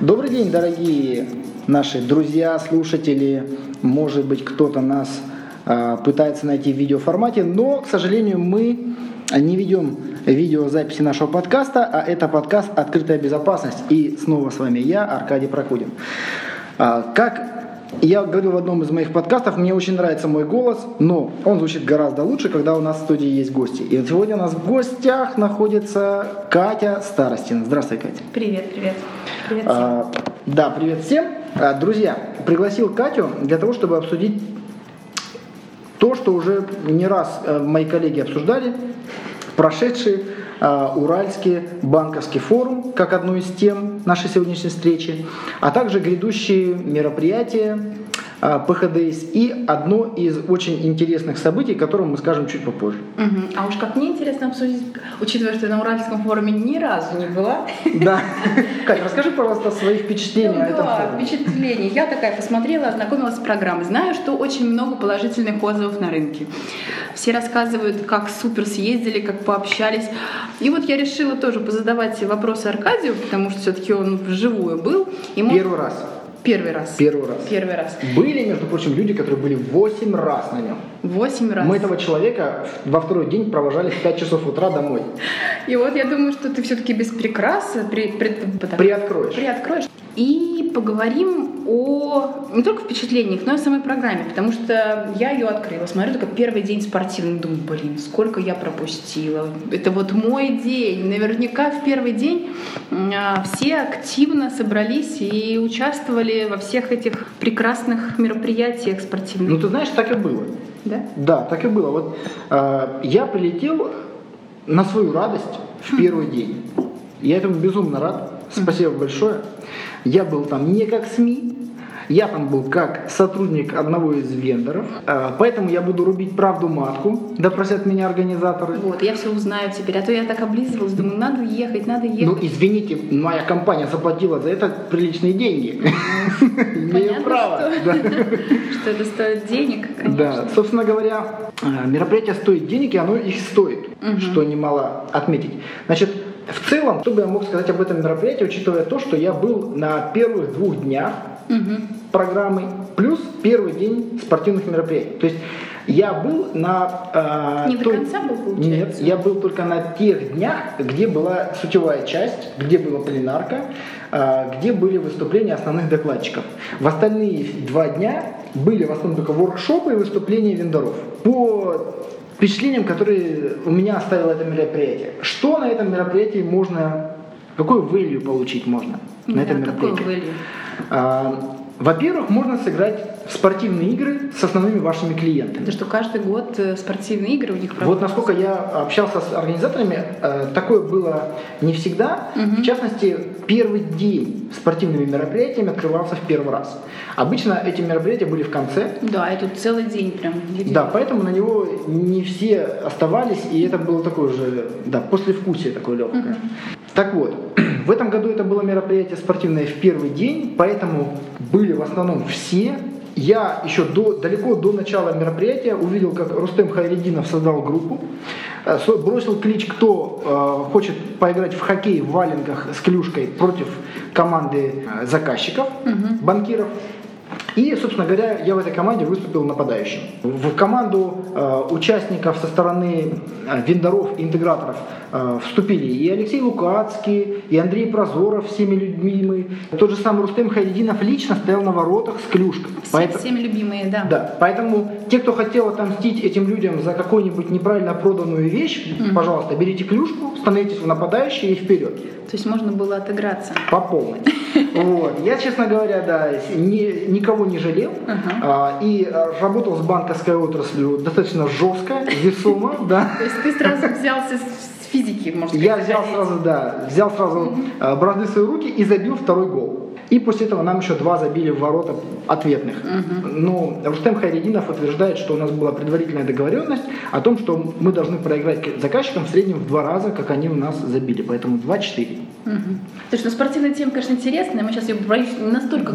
Добрый день, дорогие наши друзья, слушатели. Может быть, кто-то нас э, пытается найти в видеоформате, но, к сожалению, мы не ведем видеозаписи нашего подкаста, а это подкаст «Открытая безопасность». И снова с вами я, Аркадий Прокудин. А, как я говорил в одном из моих подкастов, мне очень нравится мой голос, но он звучит гораздо лучше, когда у нас в студии есть гости. И сегодня у нас в гостях находится Катя Старостина. Здравствуй, Катя. Привет, привет. Привет всем. А, да, привет всем. А, друзья, пригласил Катю для того, чтобы обсудить то, что уже не раз э, мои коллеги обсуждали, прошедший э, Уральский банковский форум, как одну из тем нашей сегодняшней встречи, а также грядущие мероприятия ПХДС и одно из очень интересных событий, о котором мы скажем чуть попозже. Мгм. А уж как мне интересно обсудить, учитывая, что я на Уральском форуме ни разу не была. Да. Катя, расскажи, пожалуйста, свои впечатления о Ну этом да, форуме. впечатление. Я такая посмотрела, ознакомилась с программой. Знаю, что очень много положительных отзывов на рынке. Все рассказывают, как супер съездили, как пообщались. И вот я решила тоже позадавать вопросы Аркадию, потому что все-таки он вживую был. И Первый раз. Первый раз. Первый раз. Первый раз. Были, между прочим, люди, которые были 8 раз на нем. Восемь раз. Мы этого человека во второй день провожали в 5 часов утра домой. И вот я думаю, что ты все-таки без прикрас при, при- так, Приоткроешь. приоткроешь. И поговорим о не только впечатлениях, но и о самой программе, потому что я ее открыла. Смотрю, только первый день спортивный, думаю, блин, сколько я пропустила. Это вот мой день. Наверняка в первый день а, все активно собрались и участвовали во всех этих прекрасных мероприятиях спортивных. Ну, ты знаешь, так и было. Да? Да, так и было. Вот э, я прилетел на свою радость в первый день. Я этому безумно рад. Спасибо большое. Я был там не как СМИ, я там был как сотрудник одного из вендоров. Э, поэтому я буду рубить правду матку, да просят меня организаторы. Вот, я все узнаю теперь. А то я так облизывалась, думаю, надо ехать, надо ехать. Ну, извините, моя компания заплатила за это приличные деньги. Имею Понятно, право. что, это стоит денег, конечно. Да, собственно говоря, э, мероприятие стоит денег, и оно их стоит, что немало отметить. Значит, в целом, что бы я мог сказать об этом мероприятии, учитывая то, что я был на первых двух днях программы, плюс первый день спортивных мероприятий. То есть я был на... э, Не до конца был, получается? Нет, я был только на тех днях, где была сутевая часть, где была пленарка, э, где были выступления основных докладчиков. В остальные два дня были в основном только воркшопы и выступления вендоров. По впечатлениям, которые у меня оставило это мероприятие. Что на этом мероприятии можно... Какой value получить можно на Да, этом какой мероприятии? value? А, Во-первых, можно сыграть в спортивные игры с основными вашими клиентами. Это что каждый год э, спортивные игры у них Вот проводятся? насколько я общался с организаторами, э, такое было не всегда. В частности, первый день спортивными мероприятиями открывался в первый раз. Обычно эти мероприятия были в конце. Да, и тут целый день прям. Да, поэтому на него не все оставались, и это было такое же, да, послевкусие такое легкое. Так вот, в этом году это было мероприятие спортивное в первый день, поэтому были в основном все. Я еще до, далеко до начала мероприятия увидел, как Рустем Хайрединов создал группу, э, бросил клич, кто э, хочет поиграть в хоккей в валенках с клюшкой против команды э, заказчиков, банкиров. И, собственно говоря, я в этой команде выступил нападающим. В команду э, участников со стороны э, вендоров и интеграторов э, вступили и Алексей Лукацкий, и Андрей Прозоров, всеми любимый. Тот же самый Рустем Хайрединов лично стоял на воротах с клюшкой. Все- Поэтому- Всеми любимые, да. да, поэтому те, кто хотел отомстить этим людям за какую-нибудь неправильно проданную вещь, пожалуйста, берите клюшку, становитесь в нападающие и вперед. То есть можно было отыграться. По полной. Вот. Я, честно говоря, да, ни- никого не жалел. А, и а, работал с банковской отраслью достаточно жестко, весомо, да. То есть ты сразу взялся с физики, можно сказать. Я взял сразу, да, взял сразу а, бразды в свои руки и забил второй гол. И после этого нам еще два забили в ворота ответных. Но Рустем Хайрединов утверждает, что у нас была предварительная договоренность о том, что мы должны проиграть заказчикам в среднем в два раза, как они у нас забили. Поэтому 2-4. Угу. Слушай, ну спортивная тема, конечно, интересная. Мы сейчас ее, боюсь, настолько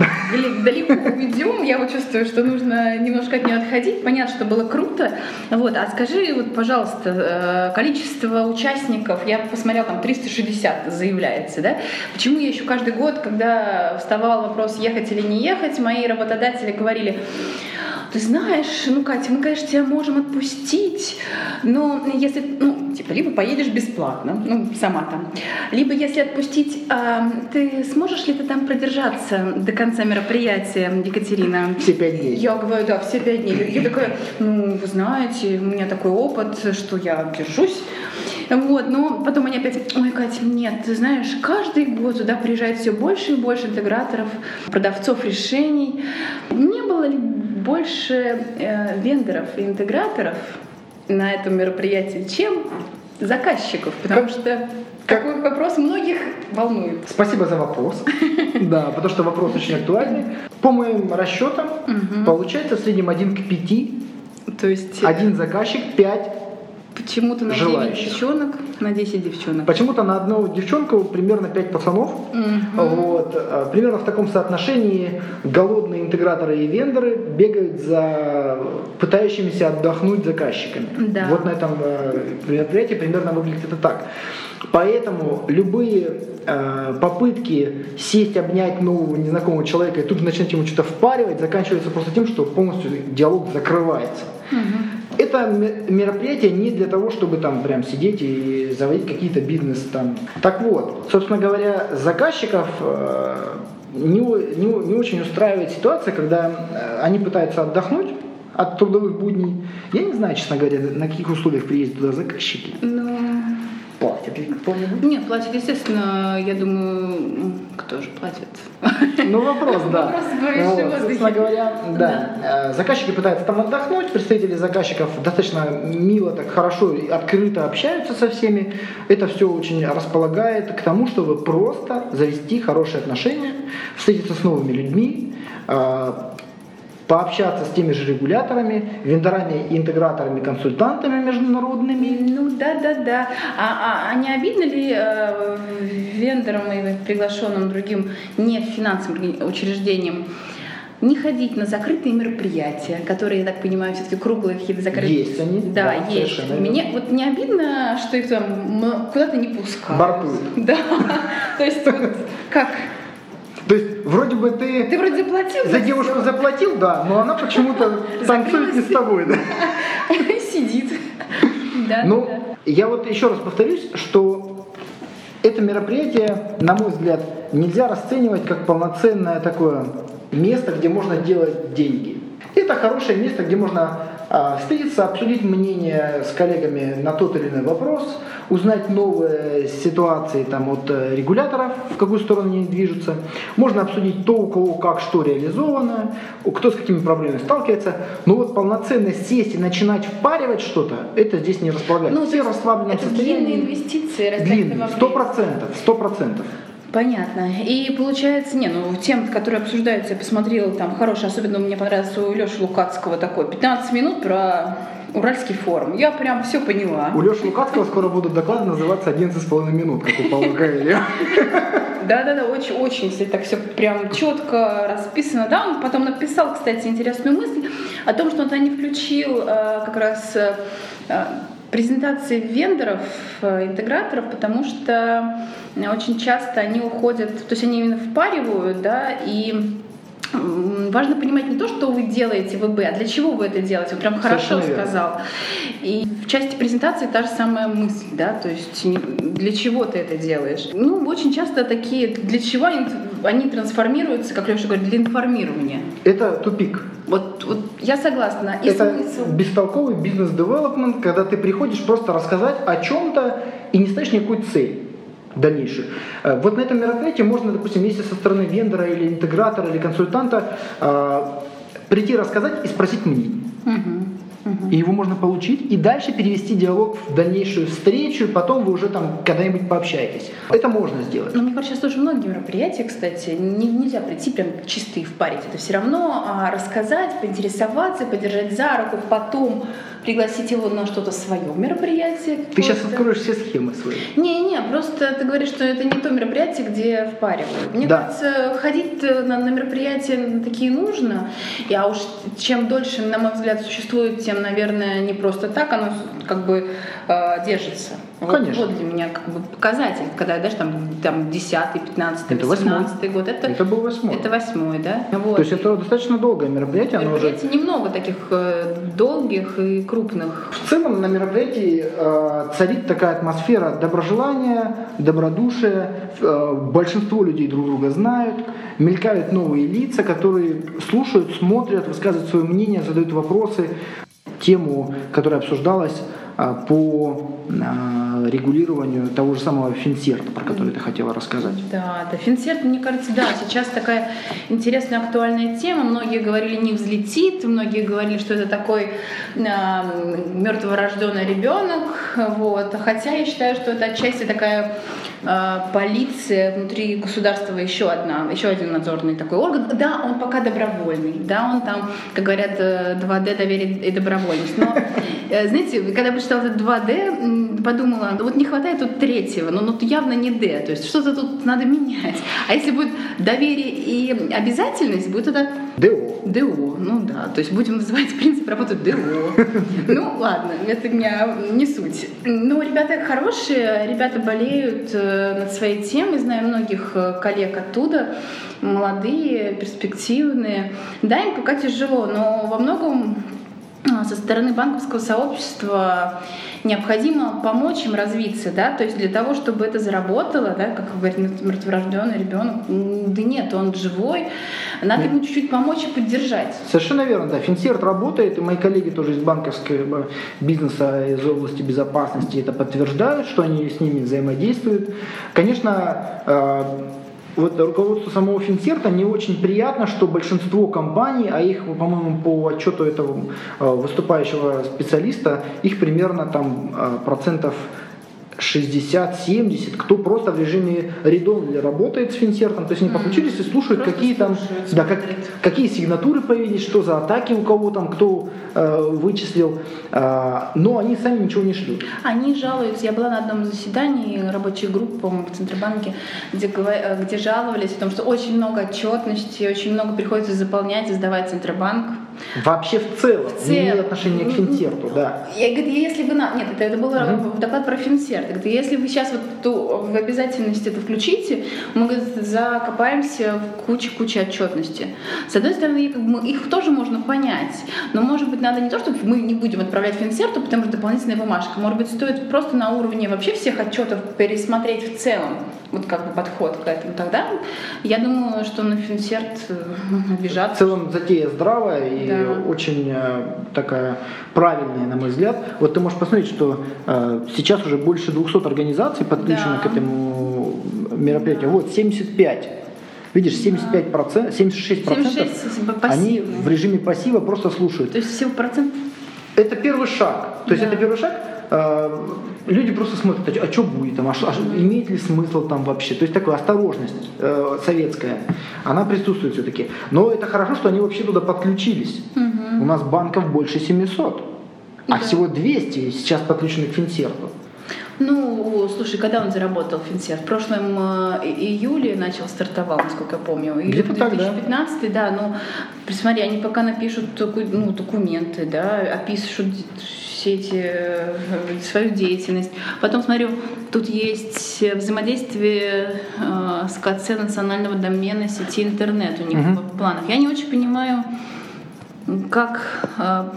далеко уведем. Я вот чувствую, что нужно немножко от нее отходить. Понятно, что было круто. Вот, а скажи, вот, пожалуйста, э, количество участников, я посмотрела, там 360 заявляется, да? Почему я еще каждый год, когда вставал вопрос, ехать или не ехать, мои работодатели говорили, ты знаешь, ну, Катя, мы, конечно, тебя можем отпустить, но если, ну, типа, либо поедешь бесплатно, ну, сама там, либо если отпустить, а, ты сможешь ли ты там продержаться до конца мероприятия, Екатерина? Все пять дней. Я говорю, да, все пять дней. Я такая, ну, вы знаете, у меня такой опыт, что я держусь. Вот, но потом они опять, ой, Катя, нет, ты знаешь, каждый год туда приезжает все больше и больше интеграторов, продавцов решений. Не было ли больше э, вендоров и интеграторов на этом мероприятии, чем заказчиков, потому как, что как, такой вопрос многих волнует. Спасибо за вопрос. Да, потому что вопрос очень актуальный. По моим расчетам, получается в среднем один к пяти. То есть один заказчик, пять Почему-то на желающих. 9 девчонок, на 10 девчонок. Почему-то на одну девчонку примерно 5 пацанов. Угу. Вот. А, примерно в таком соотношении голодные интеграторы и вендоры бегают за пытающимися отдохнуть заказчиками. Да. Вот на этом э, мероприятии примерно выглядит это так. Поэтому любые э, попытки сесть, обнять нового незнакомого человека и тут же начать ему что-то впаривать, заканчиваются просто тем, что полностью диалог закрывается. Угу. Это мероприятие не для того, чтобы там прям сидеть и заводить какие-то бизнес там. Так вот, собственно говоря, заказчиков э, не, не, не очень устраивает ситуация, когда э, они пытаются отдохнуть от трудовых будней. Я не знаю, честно говоря, на каких условиях приедут туда заказчики. Ну, платят ли кто-нибудь? Нет, платят, естественно, я думаю, кто же платит? Ну, вопрос, да. Вопрос вот, собственно говоря, да. да. Э, заказчики пытаются там отдохнуть, представители заказчиков достаточно мило, так хорошо, открыто общаются со всеми. Это все очень располагает к тому, чтобы просто завести хорошие отношения, встретиться с новыми людьми, э, пообщаться с теми же регуляторами, вендорами, интеграторами, консультантами международными. Ну да, да, да. А, а, а не обидно ли э, вендорам и приглашенным другим не финансовым учреждениям не ходить на закрытые мероприятия, которые, я так понимаю, все-таки круглые какие-то закрытые. Есть они. Да, да есть. Мне вот не обидно, что их там куда-то не пускают. Бортуют. Да. То есть вот как вроде бы ты, ты вроде заплатил за девушку все. заплатил, да, но она почему-то танцует не с тобой, да. Сидит. Да, ну, да. я вот еще раз повторюсь, что это мероприятие, на мой взгляд, нельзя расценивать как полноценное такое место, где можно делать деньги. Это хорошее место, где можно встретиться, обсудить мнение с коллегами на тот или иной вопрос, узнать новые ситуации там, от э, регуляторов, в какую сторону они движутся. Можно обсудить то, у кого как что реализовано, кто с какими проблемами сталкивается. Но вот полноценно сесть и начинать впаривать что-то, это здесь не располагает. Ну, Все в расслабленном это состоянии. длинные инвестиции. Длинные, сто процентов, сто процентов. Понятно. И получается, не, ну тем, которые обсуждаются, я посмотрела, там хороший, особенно мне понравился у Леши Лукацкого такой, 15 минут про Уральский форум. Я прям все поняла. У Леши Лукацкого скоро будут доклады называться 11,5 минут, как у Павла Гаэля. Да-да-да, очень-очень, если так все прям четко расписано. Да, он потом написал, кстати, интересную мысль о том, что он не включил э, как раз э, презентации вендоров, э, интеграторов, потому что очень часто они уходят, то есть они именно впаривают, да, и важно понимать не то, что вы делаете в ИБ, а для чего вы это делаете. Он прям хорошо сказал. И в части презентации та же самая мысль, да, то есть для чего ты это делаешь. Ну, очень часто такие, для чего они, они трансформируются, как Леша говорит, для информирования. Это тупик. Вот, вот я согласна. И это смысл... бестолковый бизнес-девелопмент, когда ты приходишь просто рассказать о чем-то и не ставишь никакой цели дальнейшую. Э, вот на этом мероприятии можно, допустим, если со стороны вендора или интегратора или консультанта э, прийти рассказать и спросить мнение. И его можно получить и дальше перевести диалог в дальнейшую встречу, и потом вы уже там когда-нибудь пообщаетесь. Это можно сделать. Ну, мне кажется, сейчас тоже многие мероприятия, кстати, не, нельзя прийти прям чисто и впарить. Это все равно а, рассказать, поинтересоваться, подержать за руку, потом пригласить его на что-то свое мероприятие. Ты сейчас откроешь все схемы свои. Не-не, просто ты говоришь, что это не то мероприятие, где впаривают. Мне Да. кажется, ходить на, на мероприятия такие нужно. И, а уж чем дольше, на мой взгляд, существует, тем, наверное, не просто так оно как бы э, держится. Вот- Конечно. Вот, для меня как бы показатель, когда, даже там, там 10 15 Это восьмой. 18 год. Это, Это был восьмой. это восьмой, да? Вот. То есть это достаточно долгое мероприятие, оно уже Мероприятий немного таких э, долгих и крупных. В целом на мероприятии э, царит такая атмосфера доброжелания, добродушия. Э, большинство людей друг друга знают, мелькают новые лица, которые слушают, смотрят, высказывают свое мнение, задают вопросы. Тему, которая обсуждалась по э, регулированию того же самого финсерта, про который ты хотела рассказать. Да, да, Финсерт, мне кажется, да, сейчас такая интересная, актуальная тема. Многие говорили, не взлетит, многие говорили, что это такой а, мертворожденный ребенок. Вот. Хотя я считаю, что это отчасти такая а, полиция внутри государства еще одна, еще один надзорный такой орган. Да, он пока добровольный, да, он там, как говорят, э, 2D доверие и добровольность. Но, э, знаете, когда я прочитала это 2D, м, подумала, вот не хватает тут третьего, но ну, явно не D, то есть что-то тут надо менять. А если будет доверие и обязательность, будет это ДО. ДО, ну да, то есть будем называть принцип работы ДО. Ну ладно, это меня не суть. Ну, ребята хорошие, ребята болеют э, над своей темой, знаю многих э, коллег оттуда, молодые, перспективные. Да, им пока тяжело, но во многом со стороны банковского сообщества необходимо помочь им развиться, да, то есть для того, чтобы это заработало, да, как говорит мер- мертворожденный ребенок, да нет, он живой, надо ему чуть-чуть помочь и поддержать. Совершенно верно, да. Финсерт работает, и мои коллеги тоже из банковского бизнеса, из области безопасности это подтверждают, что они с ними взаимодействуют. Конечно, э, вот руководству самого Финсерта не очень приятно, что большинство компаний, а их, по-моему, по отчету этого э, выступающего специалиста, их примерно там э, процентов 60-70, кто просто в режиме редон работает с Финсертом, то есть они подключились и слушают, Просто какие там, слушают, да, как, какие сигнатуры появились, что за атаки у кого там, кто э, вычислил, э, но они сами ничего не шлют. Они жалуются. Я была на одном заседании рабочей группы, по-моему, в Центробанке, где, э, где жаловались о том, что очень много отчетности, очень много приходится заполнять и сдавать Центробанк. Вообще в целом, В не имеет целом. отношения к Финсерту, да. Я говорю, если вы на... Нет, это, это был Мгм. доклад про Финсерт. Я говорю, если вы сейчас вот ту, в обязательность это включите, мы говорит, закопаемся в куче-куче отчетности. С одной стороны, как бы, их тоже можно понять, но, может быть, надо не то, чтобы мы не будем отправлять Финсерту, потому что дополнительная бумажка. Может быть, стоит просто на уровне вообще всех отчетов пересмотреть в целом вот как бы подход к этому. Тогда я думаю, что на Финсерт э, В обижаться. целом затея здравая и Да. очень э, такая правильная, на мой взгляд. Вот ты можешь посмотреть, что э, сейчас уже больше 200 организаций подключено Да. к этому мероприятию. Вот 75. Видишь, 75 процентов, 76 процентов 76 они в режиме пассива просто слушают. То есть всего процент Это первый шаг. То есть Да. это первый шаг. Э, Люди просто смотрят, а что будет там, а а имеет ли смысл там вообще. То есть такая осторожность э, советская, она присутствует все-таки. Но это хорошо, что они вообще туда подключились. У нас банков больше 700, а Да. всего 200 сейчас подключены к Финсерту. Ну, слушай, когда он заработал Финсерт? В прошлом э, июле начал стартовал, насколько я помню. Или Где-то так, да. 2015, да. Ну, посмотри, они пока напишут ну, документы, да, опишут все эти э, свою деятельность. Потом смотрю, тут есть взаимодействие э, с КЦ национального домена сети интернет у них Мгм. в планах. Я не очень понимаю, как э,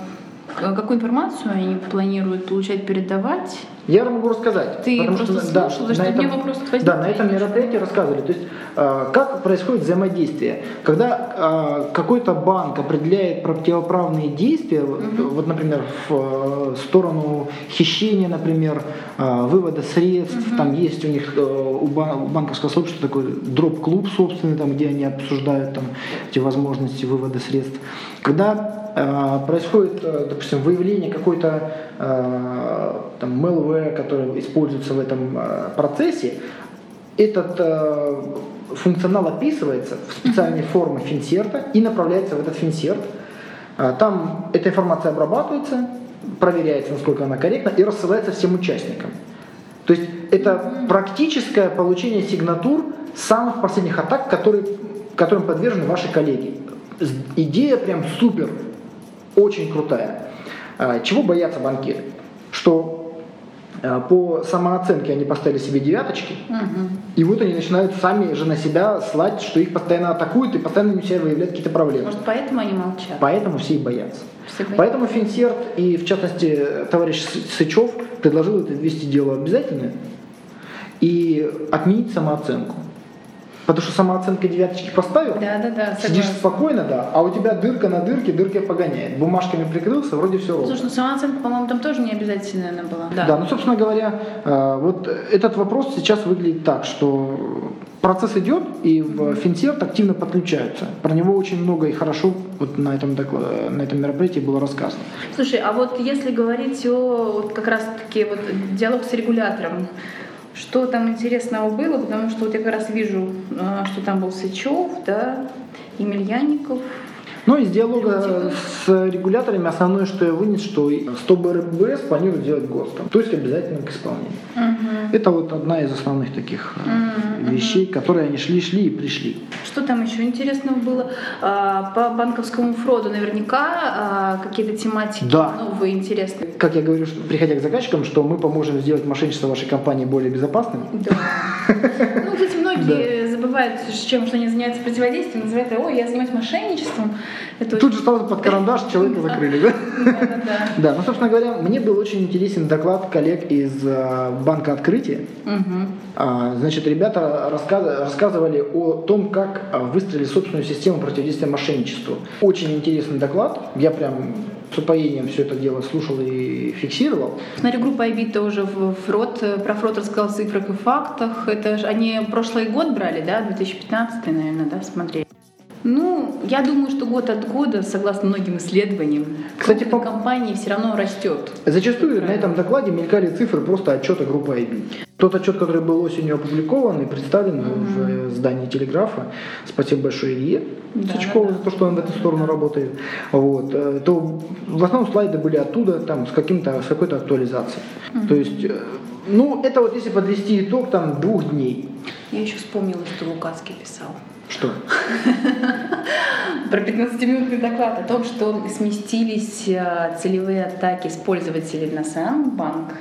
какую информацию они планируют получать, передавать. Я могу рассказать. Ты потому просто что, да, слушала, что этом- вопрос возник. Да, на этом мероприятии рассказывали. То есть, э, как происходит взаимодействие. Когда э, какой-то банк определяет противоправные действия, вот, вот, например, в э, сторону хищения, например, э, вывода средств, там есть у них э, у, ба- у банковского сообщества такой дроп-клуб собственный, там, где они обсуждают там, эти возможности вывода средств. Когда э, происходит, э, допустим, выявление какой-то э, там malware, который используется в этом э, процессе, этот э, функционал описывается в специальной форме финсерта и направляется в этот финсерт. Э, Там эта информация обрабатывается, проверяется, насколько она корректна, и рассылается всем участникам. То есть это практическое получение сигнатур самых последних атак, которые, которым подвержены ваши коллеги. Идея прям супер, очень крутая. Чего боятся банкиры? Что по самооценке они поставили себе девяточки, угу. и вот они начинают сами же на себя слать, что их постоянно атакуют и постоянно на себя выявляют какие-то проблемы. Может, поэтому они молчат? Поэтому все и боятся. Все боятся. Поэтому Финсерт и, в частности, товарищ Сычев предложил это ввести дело обязательное и отменить самооценку. Потому что самооценка девяточки поставил, да, да, да, сидишь спокойно, да, а у тебя дырка на дырке, дырка погоняет. Бумажками прикрылся, вроде все ровно. Слушай, ну самооценка, по-моему, там тоже не обязательно она была. Да. да, ну, собственно говоря, э, вот этот вопрос сейчас выглядит так, что процесс идет, и в Финсерт активно подключаются. Про него очень много и хорошо вот на этом, на этом мероприятии было рассказано. Слушай, а вот если говорить о вот как раз-таки вот диалог с регулятором, что там интересного было, потому что вот я как раз вижу, а, что там был Сычев, да, Емельянников, ну, из диалога с регуляторами основное, что я вынес, что 100 БРБС планируют сделать ГОСТом, то есть обязательно к исполнению. Угу. Это вот одна из основных таких угу. вещей, которые они шли-шли и пришли. Что там еще интересного было? А, по банковскому фроду наверняка а, какие-то тематики да. новые, интересные. Как я говорю, приходя к заказчикам, что мы поможем сделать мошенничество вашей компании более безопасным. Да. Ну, кстати, многие забывают, чем что они занимаются противодействием, называют, ой, я занимаюсь мошенничеством. Это Тут же сразу под карандаш человека закрыли, да? Да, да. Да, ну, собственно говоря, мне был очень интересен доклад коллег из э, Банка Открытия. А, значит, ребята рассказывали о том, как э, выстроили собственную систему противодействия мошенничеству. Очень интересный доклад. Я прям с упоением все это дело слушал и фиксировал. Смотрю, группа IB тоже в фрод, э, про фрод рассказал в цифрах и фактах. Это же они прошлый год брали, да, 2015, наверное, да, смотрели. Ну, я думаю, что год от года, согласно многим исследованиям, Кстати, по компании все равно растет. Зачастую на этом докладе мелькали цифры просто отчета группы IB. Тот отчет, который был осенью опубликован и представлен mm-hmm. в здании телеграфа, спасибо большое Илье да, Сачкову да, да. за то, что он в эту сторону работает, вот, э, то в основном слайды были оттуда, там, с, каким-то, с какой-то актуализацией. Mm-hmm. То есть, э, ну, это вот если подвести итог, там, двух дней. Я еще вспомнила, что Лукацкий писал. Что? Про 15-минутный доклад о том, что сместились э, целевые атаки с пользователей на сам банк.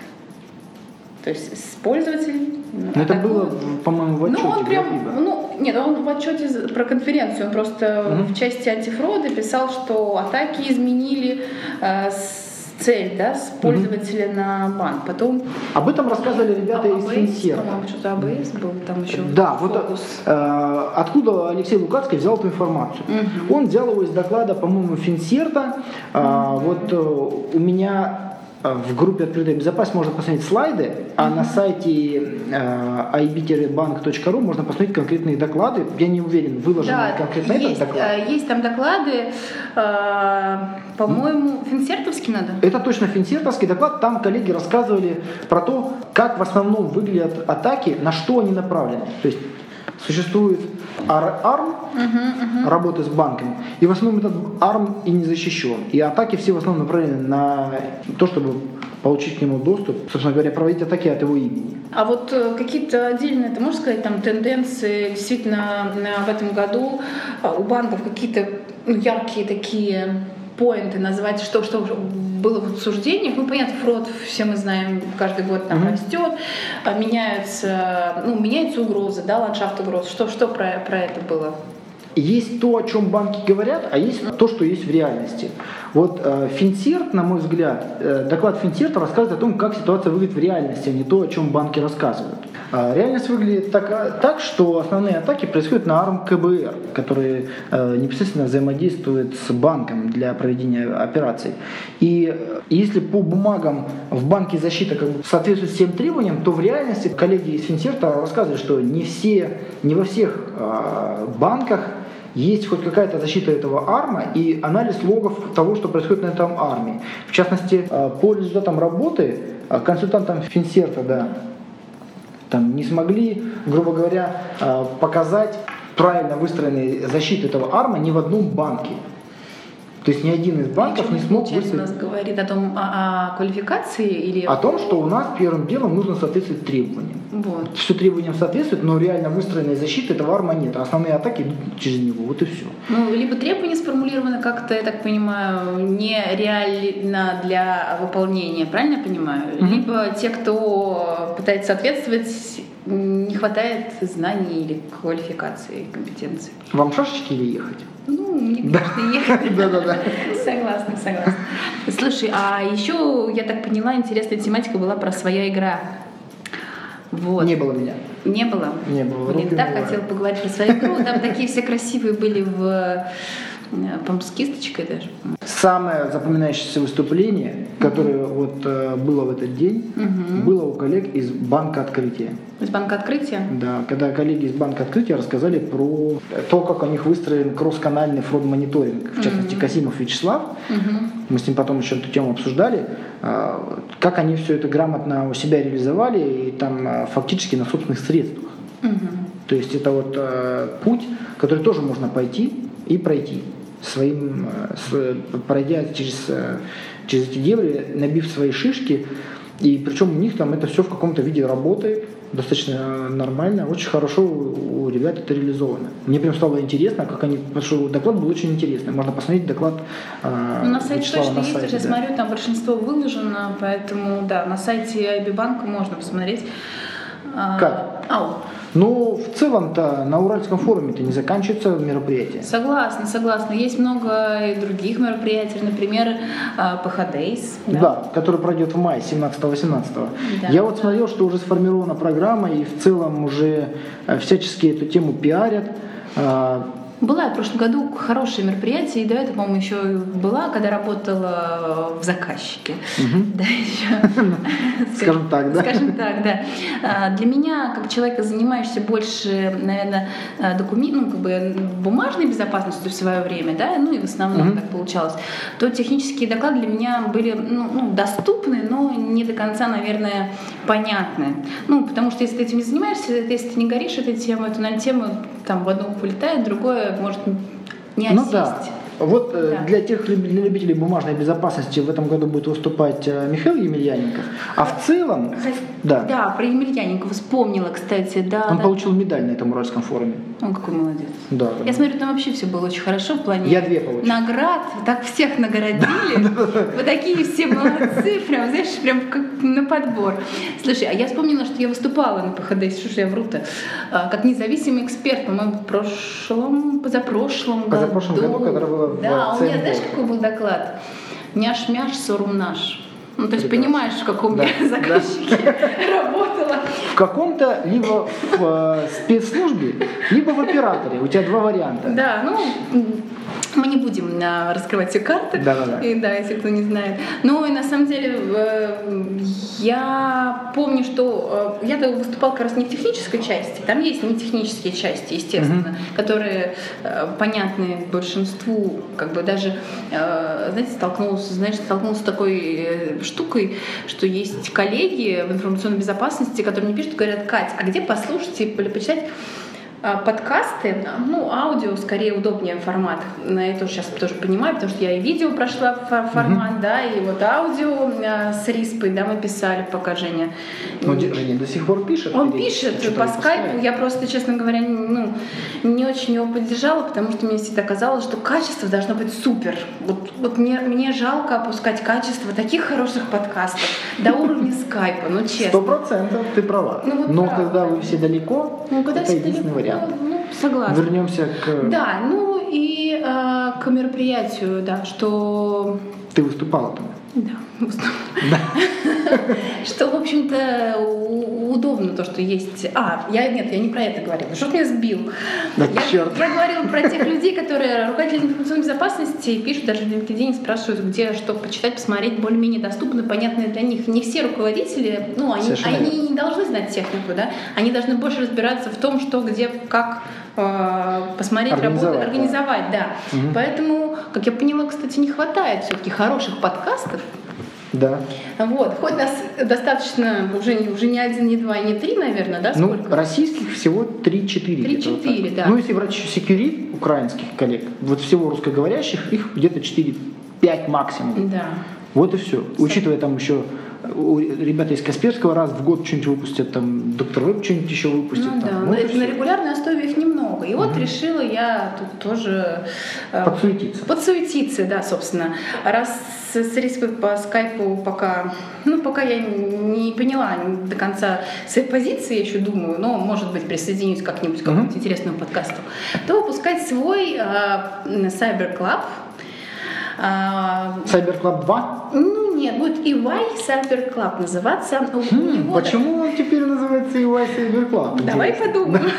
То есть с пользователей. Но это было, по-моему, в отчете. Ну, он прям, ну, нет, он в отчете про конференцию, он просто угу. в части антифрода писал, что атаки изменили э, с цель да, с пользователя угу. на банк. Потом... Об этом рассказывали ребята а, из Финсерва. Что-то АБС был там еще Да, фокус. вот э, откуда Алексей Лукацкий взял эту информацию? Угу. Он взял его из доклада, по-моему, Финсерта. Э, угу. Вот э, у меня а, в группе «Открытая безопасность» можно посмотреть слайды, а на сайте э, ib-bank.ru можно посмотреть конкретные доклады. Я не уверен, выложены да, конкретно есть, этот доклад. Есть там доклады, э, по-моему, финсертовский надо? Это точно финсертовский доклад. Там коллеги рассказывали про то, как в основном выглядят атаки, на что они направлены. То есть существует ARM, uh-huh, uh-huh. работы с банками, и в основном этот ARM и не защищен. И атаки все в основном направлены на то, чтобы получить к нему доступ, собственно говоря, проводить атаки от его имени. А вот э, какие-то отдельные, ты можешь сказать, там тенденции действительно в этом году а, у банков какие-то ну, яркие такие поинты назвать, что, что было в обсуждениях. Ну, понятно, фрод, все мы знаем, каждый год там mm-hmm. растет, а, меняются, ну, меняются угрозы, да, ландшафт угроз. Что, что про, про это было? Есть то, о чем банки говорят, а есть то, что есть в реальности. Вот э, Финсерт, на мой взгляд, э, доклад Финсерта рассказывает о том, как ситуация выглядит в реальности, а не то, о чем банки рассказывают. Э, реальность выглядит так, так, что основные атаки происходят на ARM КБР, который э, непосредственно взаимодействует с банком для проведения операций. И э, если по бумагам в банке защита как бы соответствует всем требованиям, то в реальности коллеги из Финсерта рассказывают, что не, все, не во всех э, банках есть хоть какая-то защита этого арма и анализ логов того, что происходит на этом арме. В частности, э, по результатам работы консультантам Финсерта, да, там не смогли, грубо говоря, э, показать правильно выстроенной защиты этого арма ни в одном банке. То есть ни один из банков не смог Получается, у выставить нас говорит о том, о, о квалификации или... о том, что у нас первым делом нужно соответствовать требованиям. Вот. Все требованиям соответствует, но реально выстроенной защиты этого арма нет. А Основные атаки идут через него, вот и все. Ну, либо требования сформулированы как-то, я так понимаю, нереально для выполнения, правильно я понимаю? Мгм. Либо те, кто пытается соответствовать, не хватает знаний или квалификации, компетенции. Вам шашечки или ехать? Ну, мне, конечно, ехать. Да-да-да. Согласна, согласна. Слушай, а еще, я так поняла, интересная тематика была про своя игра. Вот. Не было меня. Не было? Не было. Блин, так хотела поговорить про свою игру. Там такие все красивые были в... э, с кисточкой даже. Самое запоминающееся выступление, которое вот э, было в этот день, Мгм. было у коллег из банка открытия. Из банка открытия? Да, когда коллеги из банка открытия рассказали про то, как у них выстроен кросс-канальный фронт-мониторинг, в частности, Мгм. Касимов Вячеслав, Мгм. мы с ним потом еще эту тему обсуждали, а, как они все это грамотно у себя реализовали и там а, фактически на собственных средствах. Мгм. То есть это вот э, путь, который тоже можно пойти и пройти своим, э, с- пройдя через, э, через эти дебри, набив свои шишки. И причем у них там это все в каком-то виде работает, достаточно нормально, очень хорошо у ребят это реализовано. Мне прям стало интересно, как они, потому что доклад был очень интересный. Можно посмотреть доклад э, Ну, на сайте Вячеслава точно на есть, сайте, да. смотрю, там большинство выложено, поэтому, да, на сайте IB банка можно посмотреть. А, Как? Ау. Но в целом-то на Уральском форуме-то не заканчивается мероприятие. Согласна, согласна. Есть много и других мероприятий, например, а, PH Days. Да. который пройдет в мае 17-18. Да. Я вот смотрел, что уже сформирована программа, и в целом уже э, всячески эту тему пиарят. А, Была в прошлом году хорошее мероприятие, и до этого, по-моему, еще была, когда работала в заказчике. мгм. Да, еще. Скажем так, да? Скажем так, да. А, Для меня, как человека, занимающегося больше, наверное, документ, ну, как бы бумажной безопасностью в свое время, да, ну и в основном Мгм. так получалось, то технические доклады для меня были ну, ну, доступны, но не до конца, наверное, понятны. Ну, потому что если ты этим не занимаешься, если ты не горишь этой темой, то на тему там в одно улетает, другое может не Ну осесть. да. Вот э, Да. для тех для любителей бумажной безопасности в этом году будет выступать э, Михаил Емельяненков. А в целом, да, Да, про Емельяненкова вспомнила, кстати, да. он да. получил медаль на этом Уральском форуме. Он какой молодец. Да, да. Я смотрю, там вообще все было очень хорошо в плане Я две получил. наград. Так всех наградили. Вы такие все молодцы, прям, знаешь, прям как на подбор. Слушай, а я вспомнила, что я выступала на ПХД, что ж я вру-то, А, как независимый эксперт, по-моему, в прошлом, позапрошлом году. Позапрошлом году, когда была в Да, у меня, знаешь, какой был доклад? Няш-мяш, сорум наш. Ну, то есть Прекрасно. понимаешь, в каком Да, я заказчике работала. В каком-то либо в э, спецслужбе, либо в операторе. У тебя два варианта. Да, ну, мы не будем а, раскрывать все карты. Да-да-да. И, да, если кто не знает. Ну и на самом деле э, я помню, что э, я выступала как раз не в технической части. Там есть не технические части, естественно, которые э, понятны большинству. Как бы даже, э, знаете, столкнулся, знаешь, столкнулся с такой э, штукой, что есть коллеги в информационной безопасности, которые мне пишут, говорят, Кать, а где послушать или почитать подкасты, ну, аудио скорее удобнее формат. На это сейчас тоже понимаю, потому что я и видео прошла формат, да, и вот аудио а, с Риспой, да, мы писали, пока Женя. Ну, Женя до сих пор пишет. Он пишет что-то по скайпу. Я просто, честно говоря, ну, не очень его поддержала, потому что мне всегда казалось, что качество должно быть супер. Вот, вот мне, мне жалко опускать качество таких хороших подкастов до уровня скайпа, ну честно. Сто процентов ты права. Ну, вот Но правда. когда вы все далеко, Ну, когда это все единственный далеко, вариант. Ну, согласна. Вернемся к... Да, ну и э, к мероприятию, да, что Ты выступала там. Да, что, в общем-то, удобно то, что есть. А, я нет, я не про это говорила. Что ты меня сбил? Да я, черт. я говорила про тех людей, которые руководители информационной безопасности пишут даже в LinkedIn, спрашивают, где что почитать, посмотреть, более-менее доступно, понятное для них. Не все руководители, ну, они, Совершенно они не должны знать технику, да, они должны больше разбираться в том, что, где, как посмотреть, работу, Организовать, да. Мгм. Поэтому, как я поняла, кстати, не хватает все-таки хороших подкастов, Да. вот, хоть нас достаточно, уже, не- уже не один, не два, не три, наверное, да, Ну, сколько? российских всего 3-4. где-то вот так 3-4, вот. да. Ну, если брать еще Security, украинских коллег. Вот всего русскоговорящих их где-то 4-5 максимум. Да. Вот и все. Учитывая там еще у ребята из Касперского раз в год что-нибудь выпустят, там доктор Веб что-нибудь еще выпустит. Ну там. да, Ну, на, это на регулярной основе их немного. И вот решила я тут тоже э, Подсуетиться. подсуетиться, да, собственно. Раз с, Риской по скайпу пока, ну, пока я не поняла до конца своей позиции, я еще думаю, но, может быть, присоединюсь как-нибудь к какому-нибудь интересному подкасту, то выпускать свой э, Cyber Club. А, Cyber Club 2? ну, нет, будет EY Cyber Club называться. Хм, него так- почему он теперь называется EY Cyber Club? Давай Интересно. подумаем,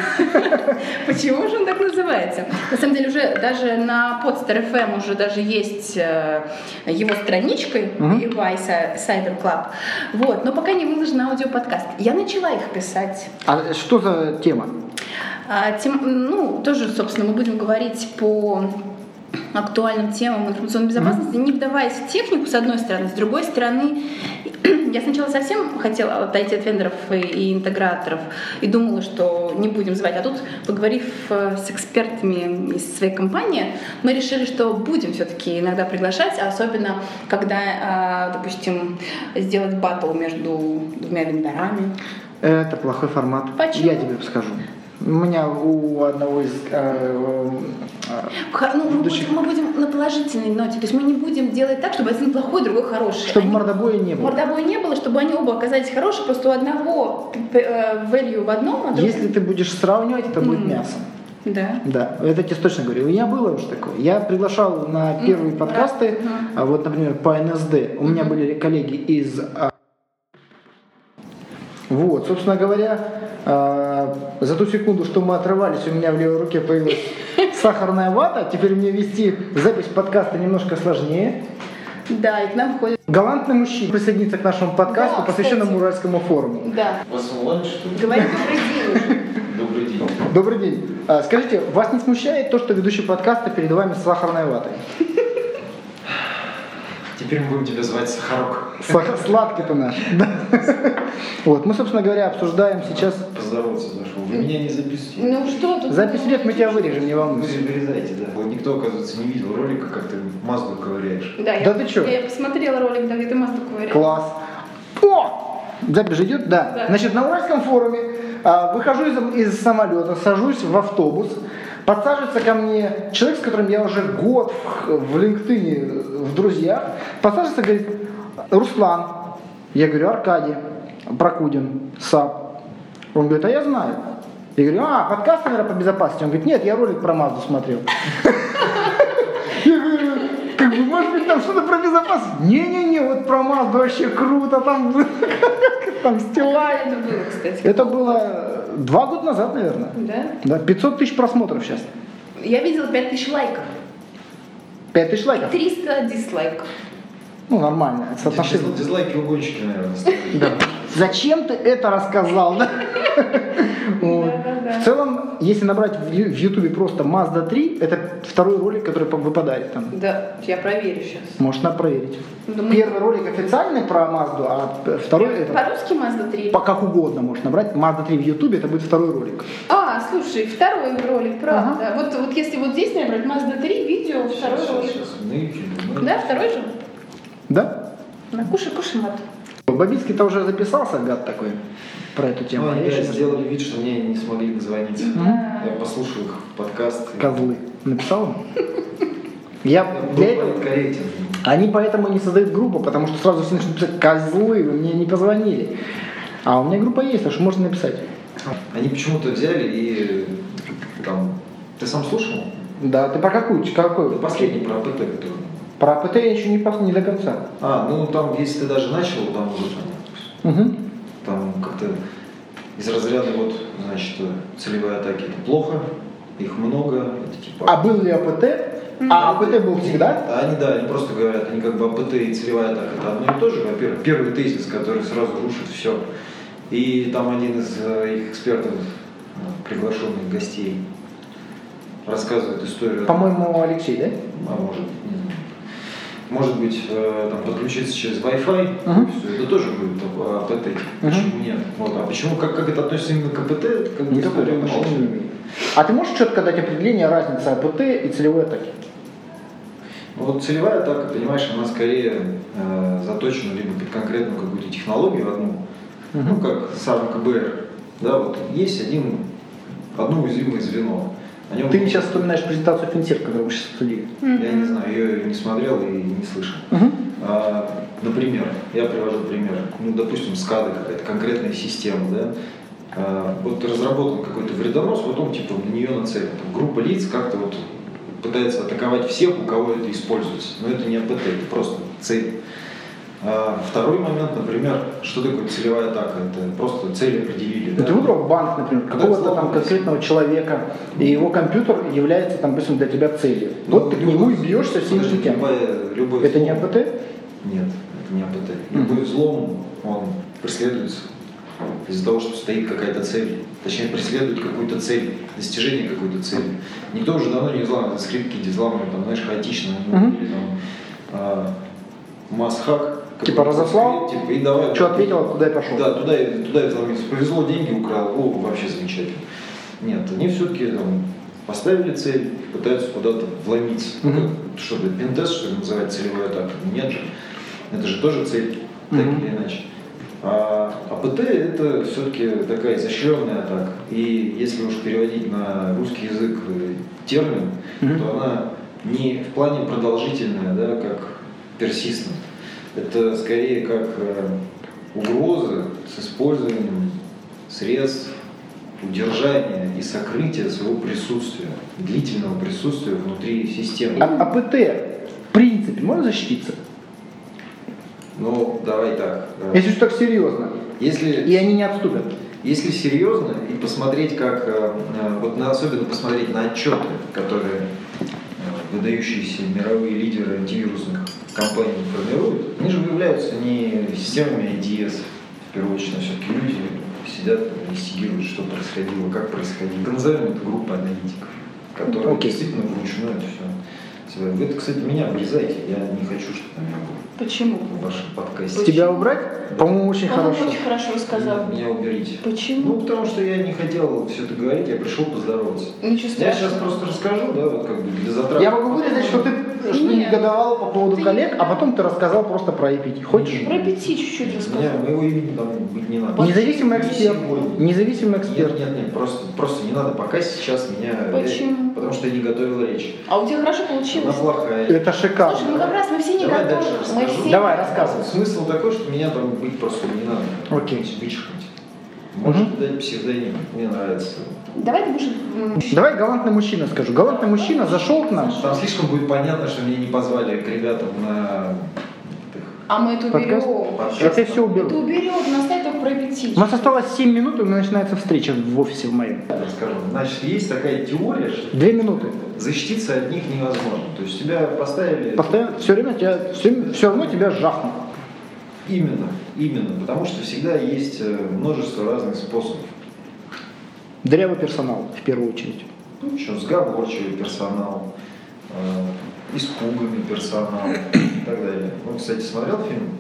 почему же он так называется. На самом деле уже даже на Podster FM уже даже есть э, его страничка. EY Cy- Cyber Club. Вот, но пока не выложен аудиоподкаст. Я начала их писать. А что за тема? А, тем, ну, тоже, собственно, мы будем говорить по актуальным темам информационной безопасности, не вдаваясь в технику, с одной стороны, с другой стороны, я сначала совсем хотела отойти от вендоров и, и интеграторов и думала, что не будем звать, а тут, поговорив э, с экспертами из своей компании, мы решили, что будем все-таки иногда приглашать, а особенно когда, а, допустим, сделать батл между двумя вендорами. Это плохой формат. Почему? Я тебе скажу. У меня у одного из э, э, Ну, мы будем, мы будем на положительной ноте. То есть мы не будем делать так, чтобы один плохой, другой хороший. чтобы Они- мордобоя не было. Мордобоя не было, чтобы они оба оказались хорошие, просто у одного э, value в одном, а другого... Если ты будешь сравнивать, это будет Мгм. мясо. Да. Да, это тебе точно говорю. У меня было уже такое. Я приглашал на первые Мгм. подкасты, Мгм. а вот, например, по НСД. У меня были коллеги из... а, Вот, собственно говоря, за ту секунду, что мы отрывались, у меня в левой руке появилась сахарная вата. Теперь мне вести запись подкаста немножко сложнее. Да, и к нам входит... Галантный мужчина присоединится к нашему подкасту, Да, посвященному кстати. Уральскому форуму. Да. Вас онлайн, что ли? Говорит добрый день. Добрый день. Добрый день. А, Скажите, вас не смущает то, что ведущий подкаста перед вами с сахарной ватой? Теперь мы будем тебя звать Сахарок. Сах- Сладкий ты наш. Да. Вот, мы, собственно говоря, обсуждаем сейчас... Поздороваться зашел. Вы меня не записываете. Ну что тут? Запись идет, мы тебя вырежем, не Вы волнуйся. вырезаете, да. Вот никто, оказывается, не видел ролика, как ты Мазду ковыряешь. Да, я, Да ты чё? Я посмотрела ролик, да, где ты Мазду ковыряешь. Класс. О! Запись идет? Да. Да. Значит, на Уральском форуме а, выхожу из самолета, сажусь в автобус, подсаживается ко мне человек, с которым я уже год в, LinkedIn в друзьях, подсаживается, говорит, Руслан. Я говорю, Аркадий Прокудин, САП. Он говорит, а я знаю. Я говорю, а, подкаст, наверное, по безопасности? Он говорит, нет, я ролик про Мазду смотрел. Я говорю, как бы, может быть, там что-то про безопасность? Не-не-не, вот про Мазду вообще круто, там, там стила. Это было, кстати. Это было два года назад, наверное. Да? Да, 500 тысяч просмотров сейчас. Я видела 5000 лайков. 5 тысяч лайков. 300 дизлайков. Ну, нормально, соотношение. Дизлайки, угонщики, наверное. Да. Зачем ты это рассказал, да? Вот. В целом, если набрать в Ютубе просто Mazda 3, это второй ролик, который выпадает там. Да, я проверю сейчас. Можно проверить. Думаю- Первый ролик официальный про Мазду, а второй это По-русски Mazda 3? по как угодно можно набрать. Mazda 3 в Ютубе, это будет второй ролик. А, слушай, второй ролик, правда. Вот, вот если вот здесь набрать Mazda 3, видео, второй Сейчас, ролик. сейчас, ну, Да, второй же? Да? На кушай, кушай, мат. Бабицкий-то уже записался, гад такой, про эту тему. Ну, А они не сделали вид, что мне не смогли дозвониться. Да. Я послушал их подкаст. Козлы. Написал? Я для этого... Они поэтому не создают группу, потому что сразу все начнут писать «козлы, вы мне не позвонили». А у меня группа есть, так что можно написать. Они почему-то взяли и там... Ты сам слушал? Да, ты про какую? Какой? Последний про который... Про АПТ я еще не, пос- не до конца. А, ну там, если ты даже начал, там уже там, Угу. там как-то из разряда вот, значит, целевые атаки это плохо, их много, это типа... А был ли АПТ? А АПТ был всегда? Они, да, они просто говорят, они как бы АПТ и целевая атака это одно и то же, во-первых. Первый тезис, который сразу рушит все. И там один из э, их экспертов, э, приглашенных гостей, рассказывает историю. По-моему, Алексей, да? А может, не знаю. Может быть, э, там, подключиться через Wi-Fi, всё, это тоже будет э, АПТ. Почему нет? Вот. А почему, как, как это относится именно к АПТ, это как бы история. А ты можешь четко дать определение разницы АПТ и целевой атаки? Ну, Вот целевая атака, понимаешь, она скорее э, заточена либо под конкретную какую-то технологию одну, ну как сам КБР, да, вот есть один, одно уязвимое звено. Нем Ты сейчас вспоминаешь презентацию Финсер, которую мы сейчас обсудили. Я не знаю, ее не смотрел и не слышал. Мгм. А, например, я привожу пример, ну, допустим, скады какая-то конкретная система, да, А, вот разработан какой-то вредонос, вот он типа на нее нацелен. Там группа лиц как-то вот пытается атаковать всех, у кого это используется. Но это не АПТ, это просто цель. А, второй момент, например, что такое целевая атака? Это просто цель определили. Ну, да? Выбрал банк, например, какого-то там конкретного человека, и его компьютер является, там, допустим, для тебя целью. Ну, вот ты к нему и бьешь со всеми путями. Это не АПТ? Нет, это не АПТ. Любой взлом, он преследуется из-за того, что стоит какая-то цель. Точнее, преследует какую-то цель, достижение какой-то цели. Никто уже давно не взламывает скрипки, взламывают, там, знаешь, хаотично. Мгм. Или там а, масс-хак. Типа разослал? скрипт, Типа, и давай. Что ответил, туда и пошел. Да, туда, туда и взломился. Повезло, деньги украл, о, вообще замечательно. Нет, они все-таки там, поставили цель, пытаются куда-то вломиться. Как, Что это, пентест, что ли, называть целевой атакой? Нет же. Это же тоже цель, так Мгм. или иначе. А АПТ это все-таки такая изощренная атака. И если уж переводить на русский язык э, термин, Мгм. то она не в плане продолжительная, да, как persistent. Это скорее как э, угрозы с использованием средств удержания и сокрытия своего присутствия, длительного присутствия внутри системы. А АПТ, в принципе, можно защититься? Ну, давай так. э, Если уж так серьезно. Если И они не отступят. Если серьезно и посмотреть, как, э, вот на, особенно посмотреть на отчеты, которые выдающиеся мировые лидеры антивирусных компаний формируют, они же выявляются не системами IDS, в первую очередь, все-таки люди сидят, инвестигируют, что происходило, как происходило. Назовем это группа аналитиков, которые Окей. действительно вручную это все. Вы это, кстати, меня обрезайте, я не хочу, чтобы меня было Почему? в вашем подкасте. Почему? Тебя убрать? По-моему, очень По-моему, хорошо. очень хорошо сказал. Меня уберите. Почему? Ну, потому что я не хотел все это говорить, я пришел поздороваться. Ничего Я страшного. сейчас просто расскажу, да, вот как бы для затрат. Я могу вырезать, что ты что Нет. негодовал по поводу Ты- коллег, а потом ты рассказал просто про EPT. Хочешь? Про пяти чуть-чуть Меня, рассказал. моего имени там быть не надо. Независимый Не эксперт. сегодня. Независимый Нет, эксперт. нет, нет, просто, просто не надо пока сейчас меня... Почему? я- потому что я не готовил речь. А у тебя хорошо Она получилось. плохая. Это шикарно. Слушай, ну как раз мы все не Давай готовы. Мы все... Давай, рассказывай. Смысл такой, что меня там быть просто не надо. Окей. Вычеркнуть. Может дать псевдоним, мне нравится. Давай ты будешь... м, Давай галантный мужчина скажу. Галантный мужчина зашел к нам. Там слишком будет понятно, что меня не позвали к ребятам на... А мы это уберем. Подкаст. Это все уберу. Это уберем, у нас только про пяти. У нас осталось 7 минут, и у меня начинается встреча в офисе в моем. Расскажу. Значит, есть такая теория, что Две минуты. защититься от них невозможно. То есть тебя поставили Постоянно, все время тебя, все, все равно тебя жахнут. именно, именно, потому что всегда есть э, множество разных способов. Дырявый персонал, в первую очередь. Ну, еще сговорчивый персонал, э, испуганный персонал и так далее. Ну, кстати, смотрел фильм,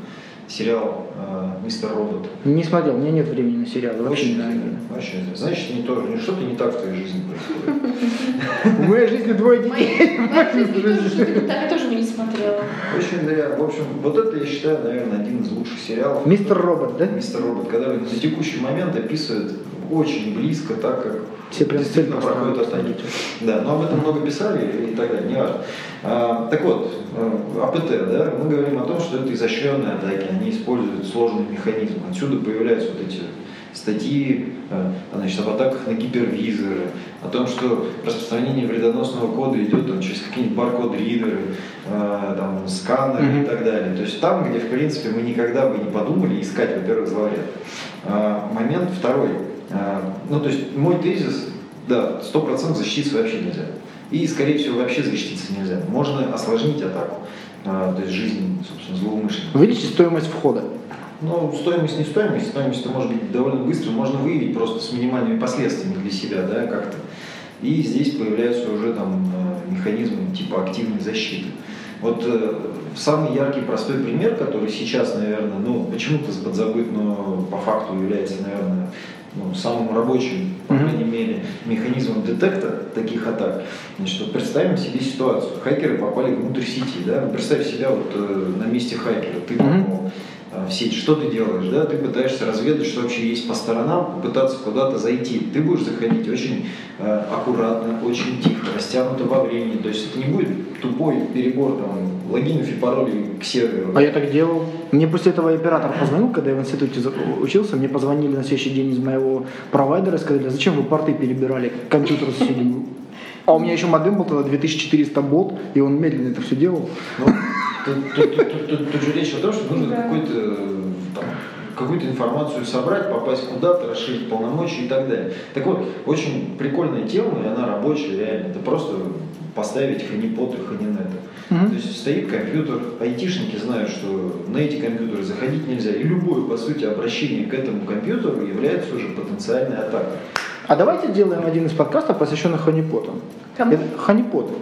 сериал э, «Мистер Робот»? Не смотрел, у меня нет времени на сериалы. Вообще Очень не интересно, очень интересно. Значит, не то, не что-то не так в твоей жизни происходит. В моей жизни двое детей. в моей жизни тоже что-то так, я тоже не смотрела. Очень, да, в общем, вот это я считаю, наверное, один из лучших сериалов. Мистер Робот, да? Мистер Робот, который на текущий момент описывает очень близко так, как Все прям действительно цель проходят атаки. Да, но об этом много писали и так далее, не важно. А, так вот, э, АПТ, да, мы говорим о том, что это изощренные атаки, они используют сложный механизм. Отсюда появляются вот эти статьи э, значит, об атаках на гипервизоры, о том, что распространение вредоносного кода идет там, через какие-нибудь баркод-ридеры, э, там, сканеры Мгм. и так далее. То есть там, где, в принципе, мы никогда бы не подумали искать, во-первых, зловред. А, момент второй. А, ну, то есть мой тезис, да, 100% защититься вообще нельзя. И, скорее всего, вообще защититься нельзя. Можно осложнить атаку, а, то есть жизнь, собственно, злоумышленника. Увеличить стоимость входа. Ну, стоимость не стоимость, стоимость может быть довольно быстро, можно выявить просто с минимальными последствиями для себя, да, как-то. И здесь появляются уже там э, механизмы типа активной защиты. Вот э, самый яркий, простой пример, который сейчас, наверное, ну, почему-то подзабыт, но по факту является, наверное, ну, самым рабочим, по крайней мере, механизмом детекта таких атак. Значит, вот представим себе ситуацию. Хакеры попали внутрь сети, да? Представь себя вот э, на месте хакера. Ты попал э, в сеть. Что ты делаешь, да? Ты пытаешься разведать, что вообще есть по сторонам, пытаться куда-то зайти. Ты будешь заходить очень э, аккуратно, очень тихо, растянуто во времени. То есть это не будет тупой перебор там логинов и паролей к серверу. А я так делал. Мне после этого оператор позвонил, когда я в институте учился, мне позвонили на следующий день из моего провайдера и сказали, «А зачем вы порты перебирали, компьютер соседи. А у меня еще модем был тогда 2400 болт, и он медленно это все делал. Ну, тут, же речь о том, что нужно какой-то какую-то информацию собрать, попасть куда-то, расширить полномочия и так далее. Так вот, очень прикольная тема, и она рабочая, реально. Это просто поставить ханипоты, ханинеты. Мгм. То есть стоит компьютер, айтишники знают, что на эти компьютеры заходить нельзя. И любое, по сути, обращение к этому компьютеру является уже потенциальной атакой. А давайте делаем один из подкастов, посвященных ханипотам. Кому? Это ханипоты.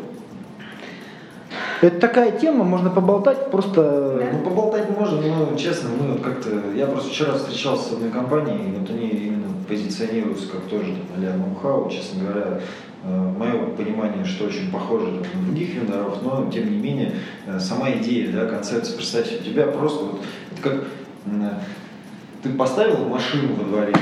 Это такая тема, можно поболтать, просто... Ну, поболтать можно, но, честно, мы вот как-то... Я просто вчера встречался с одной компанией, и вот они именно позиционируются как тоже там, а-ля ноу-хау, честно говоря. Мое понимание, что очень похоже там, на других вендоров, но, тем не менее, э, сама идея, да, концепция, представьте, у тебя просто вот... Это как... м, Ты поставил машину во дворе,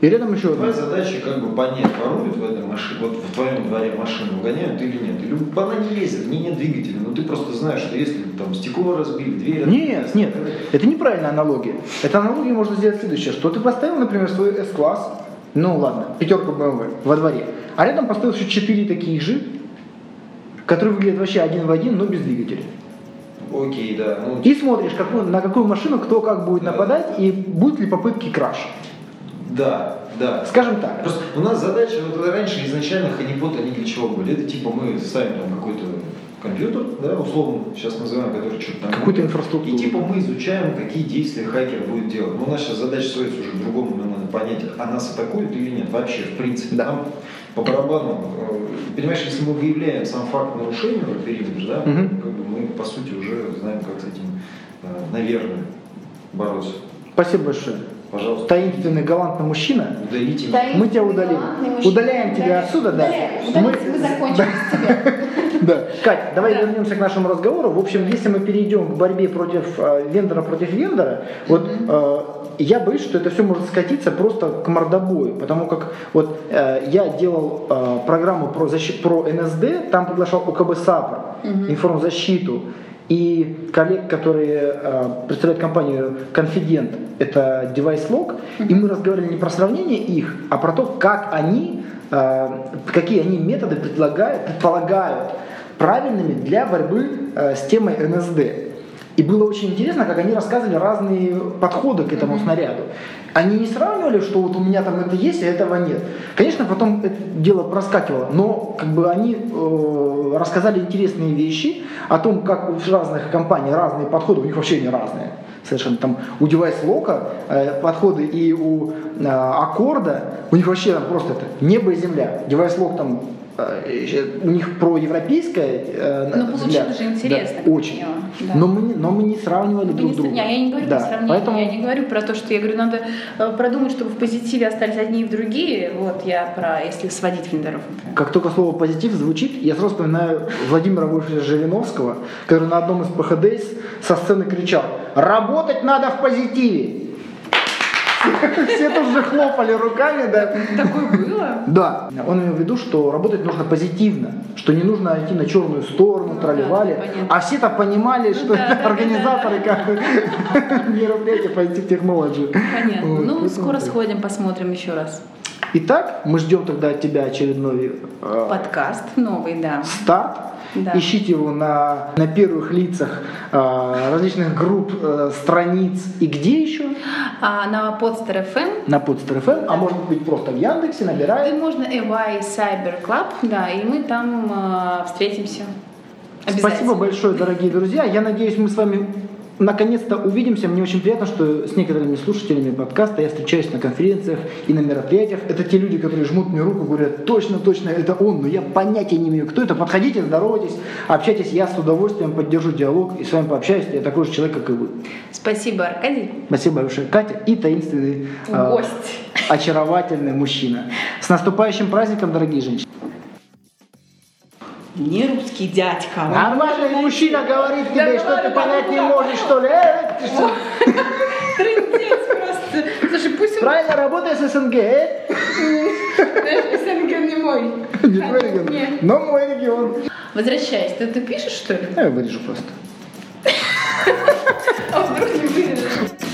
И рядом еще Твоя задача как бы понять, воруют в этой машине, вот в твоем дворе машину угоняют или нет. Или она не ездит, в ней нет двигателя, но ты просто знаешь, что если там стекло разбили, дверь Нет, открылась, нет, это неправильная аналогия. Это аналогия можно сделать следующее, что ты поставил, например, свой S-класс, ну ладно, пятерку BMW во дворе, а рядом поставил еще четыре таких же, которые выглядят вообще один в один, но без двигателя. Окей, да. Ну, И смотришь, какую- на какую машину кто как будет Да. нападать и будут ли попытки краш. да, да. Скажем так. Просто у нас задача, вот раньше изначально ханипот, они для чего были? Это типа мы ставим там какой-то компьютер, да, условно, сейчас называем, который что-то там... Какую-то инфраструктуру. И типа мы изучаем, какие действия хакер будет делать. Но у нас сейчас задача сводится уже к другому, нам надо понять, а нас атакуют или нет вообще, в принципе. Да. Нам по барабану, э, понимаешь, если мы выявляем сам факт нарушения в периметр, да, Мгм. как бы мы по сути уже знаем, как с этим, э, наверное, бороться. Спасибо большое. Пожалуйста, Таинственный галантный мужчина. удалите. Таинственный Мы тебя удалим. Удаляем тебя отсюда, да. Удаляем. Мы- Мы закончили с тебя. Да. Кать, давай Да. вернемся к нашему разговору. В общем, если мы перейдем к борьбе против э, вендора против вендора, вот э, я боюсь, что это все может скатиться просто к мордобою, потому как вот э, я делал э, программу про, защи- про НСД, там приглашал ОКБ САПР, информзащиту, и коллег, которые э, представляют компанию Confident, это DeviceLog, и мы разговаривали не про сравнение их, а про то, как они, какие они методы предлагают, предполагают правильными для борьбы э, с темой НСД. И было очень интересно, как они рассказывали разные подходы к этому снаряду. Они не сравнивали, что вот у меня там это есть, а этого нет. Конечно, потом это дело проскакивало, но как бы они э, рассказали интересные вещи о том, как у разных компаний разные подходы, у них вообще не разные. Совершенно там у Device Lock э, подходы и у э, Аккорда, у них вообще там просто это небо и земля. Device Lock там у них про европейское э, Ну, получилось же интересно, Да, очень. да. Но, мы, не- но мы не сравнивали Мы друг не друга. я не говорю Да, про сравнение, Поэтому я не говорю про то, что я говорю, надо э, продумать, чтобы в позитиве остались одни и другие. Вот я про, если сводить вендоров, например. Как только слово позитив звучит, я сразу вспоминаю Владимира Вольфовича Жириновского, который на одном из ПХДС со сцены кричал «Работать надо в позитиве!» Все тут же хлопали руками, да. Такое было? Да, он имел в виду, что работать нужно позитивно, что не нужно идти на черную сторону, Ну тролливали. а все-то понимали, Ну что организаторы как мероприятия Positive Technology. Понятно. Ну, скоро сходим, посмотрим еще раз. Итак, мы ждем тогда от тебя очередной э, Подкаст новый, да. старт. Да. Ищите его на, на первых лицах э, различных групп, э, страниц и где еще? А на Podster FM На Podster FM, а может быть просто в Яндексе и набираем. можно EY Cyber Club, да, и мы там э, встретимся. Спасибо большое, дорогие друзья. Я надеюсь, мы с вами наконец-то увидимся. Мне очень приятно, что с некоторыми слушателями подкаста я встречаюсь на конференциях и на мероприятиях. Это те люди, которые жмут мне руку, говорят, точно, точно, это он, но я понятия не имею, кто это. Подходите, здоровайтесь, общайтесь, я с удовольствием поддержу диалог и с вами пообщаюсь. Я такой же человек, как и вы. Спасибо, Аркадий. Спасибо большое, Катя и таинственный, э, Гость. очаровательный мужчина. С наступающим праздником, дорогие женщины не русский дядька. Нормальный он... мужчина говорит тебе, да, что ты понять не можешь, что ли? Э, э, Трындец просто. Слушай, пусть Правильно, работай с СНГ. Э? СНГ не мой. Не твой регион. Но мой регион. Возвращаясь, ты это пишешь, что ли? Я вырежу просто. А вдруг не вырежешь?